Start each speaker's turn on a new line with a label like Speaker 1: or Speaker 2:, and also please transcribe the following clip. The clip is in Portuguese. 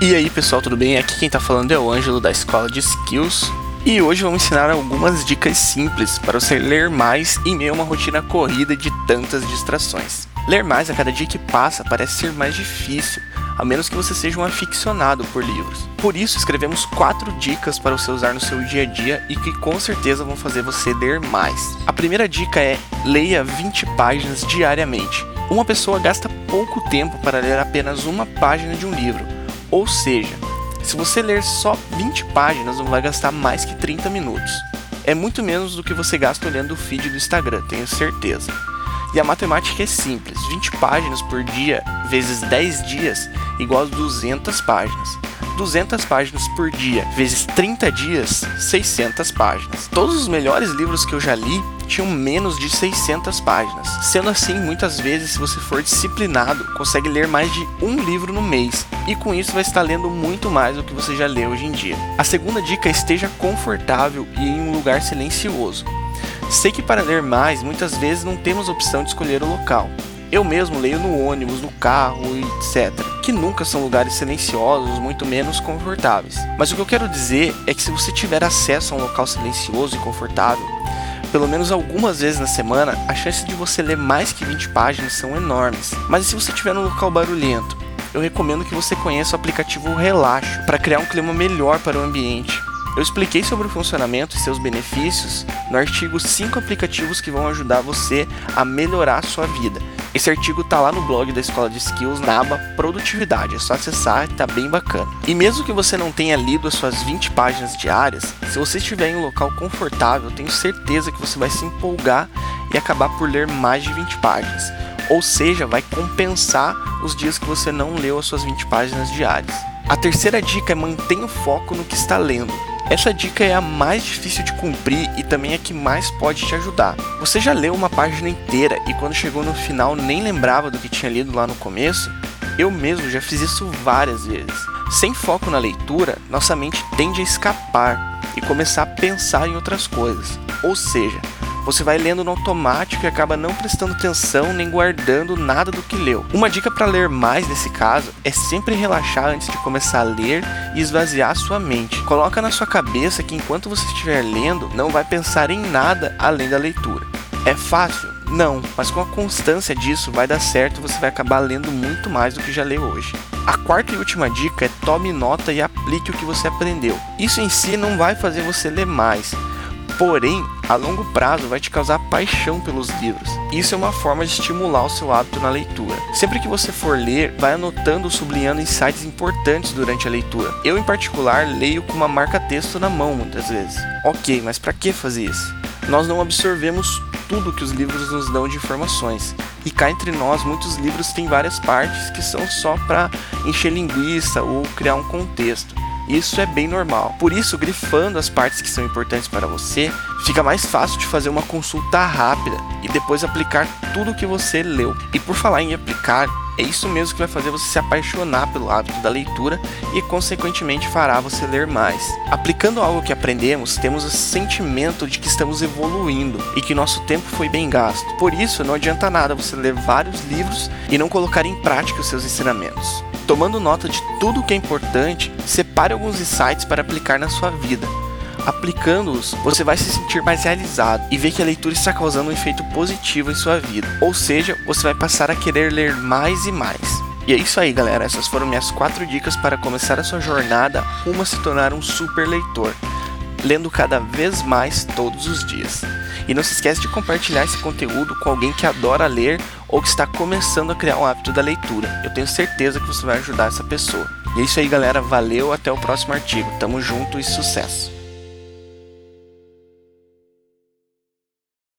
Speaker 1: E aí pessoal, tudo bem? Aqui quem tá falando é o Ângelo da Escola de Skills. E hoje vamos ensinar algumas dicas simples para você ler mais em meio a uma rotina corrida de tantas distrações. Ler mais a cada dia que passa parece ser mais difícil, a menos que você seja um aficionado por livros. Por isso, escrevemos quatro dicas para você usar no seu dia a dia e que com certeza vão fazer você ler mais. A primeira dica é: leia 20 páginas diariamente. Uma pessoa gasta pouco tempo para ler apenas uma página de um livro, ou seja, se você ler só 20 páginas, não vai gastar mais que 30 minutos. É muito menos do que você gasta olhando o feed do Instagram, tenho certeza. E a matemática é simples: 20 páginas por dia vezes 10 dias igual a 200 páginas. 200 páginas por dia vezes 30 dias, 600 páginas. Todos os melhores livros que eu já li tinham menos de 600 páginas. Sendo assim, muitas vezes, se você for disciplinado, consegue ler mais de um livro no mês e com isso vai estar lendo muito mais do que você já lê hoje em dia. A segunda dica é esteja confortável e em um lugar silencioso. Sei que para ler mais, muitas vezes não temos opção de escolher o local. Eu mesmo leio no ônibus, no carro, etc. Que nunca são lugares silenciosos, muito menos confortáveis. Mas o que eu quero dizer é que se você tiver acesso a um local silencioso e confortável, pelo menos algumas vezes na semana, a chance de você ler mais que 20 páginas são enormes. Mas e se você estiver num local barulhento? Eu recomendo que você conheça o aplicativo Relaxo para criar um clima melhor para o ambiente. Eu expliquei sobre o funcionamento e seus benefícios no artigo 5 aplicativos que vão ajudar você a melhorar a sua vida. Esse artigo tá lá no blog da Escola de Skills na aba Produtividade, é só acessar, tá bem bacana. E mesmo que você não tenha lido as suas 20 páginas diárias, se você estiver em um local confortável, tenho certeza que você vai se empolgar e acabar por ler mais de 20 páginas. Ou seja, vai compensar os dias que você não leu as suas 20 páginas diárias. A terceira dica é mantenha o foco no que está lendo. Essa dica é a mais difícil de cumprir e também a que mais pode te ajudar. Você já leu uma página inteira e quando chegou no final nem lembrava do que tinha lido lá no começo? Eu mesmo já fiz isso várias vezes. Sem foco na leitura, nossa mente tende a escapar e começar a pensar em outras coisas. Ou seja, você vai lendo no automático e acaba não prestando atenção nem guardando nada do que leu. Uma dica para ler mais nesse caso é sempre relaxar antes de começar a ler e esvaziar sua mente. Coloca na sua cabeça que enquanto você estiver lendo, não vai pensar em nada além da leitura. É fácil? Não, mas com a constância disso vai dar certo você vai acabar lendo muito mais do que já leu hoje. A quarta e última dica é tome nota e aplique o que você aprendeu. Isso em si não vai fazer você ler mais, porém, a longo prazo vai te causar paixão pelos livros. Isso é uma forma de estimular o seu hábito na leitura. Sempre que você for ler, vai anotando ou sublinhando insights importantes durante a leitura. Eu, em particular, leio com uma marca-texto na mão muitas vezes. Ok, mas para que fazer isso? Nós não absorvemos tudo que os livros nos dão de informações. E cá entre nós, muitos livros têm várias partes que são só para encher linguiça ou criar um contexto. Isso é bem normal. Por isso, grifando as partes que são importantes para você, fica mais fácil de fazer uma consulta rápida e depois aplicar tudo o que você leu. E por falar em aplicar, é isso mesmo que vai fazer você se apaixonar pelo hábito da leitura e, consequentemente, fará você ler mais. Aplicando algo que aprendemos, temos o sentimento de que estamos evoluindo e que nosso tempo foi bem gasto. Por isso, não adianta nada você ler vários livros e não colocar em prática os seus ensinamentos. Tomando nota de tudo o que é importante, separe alguns insights para aplicar na sua vida. Aplicando-os, você vai se sentir mais realizado e ver que a leitura está causando um efeito positivo em sua vida. Ou seja, você vai passar a querer ler mais e mais. E é isso aí, galera. Essas foram minhas quatro dicas para começar a sua jornada rumo a se tornar um super leitor, lendo cada vez mais todos os dias. E não se esquece de compartilhar esse conteúdo com alguém que adora ler ou que está começando a criar um hábito da leitura. Eu tenho certeza que você vai ajudar essa pessoa. E é isso aí, galera. Valeu, até o próximo artigo. Tamo junto e sucesso!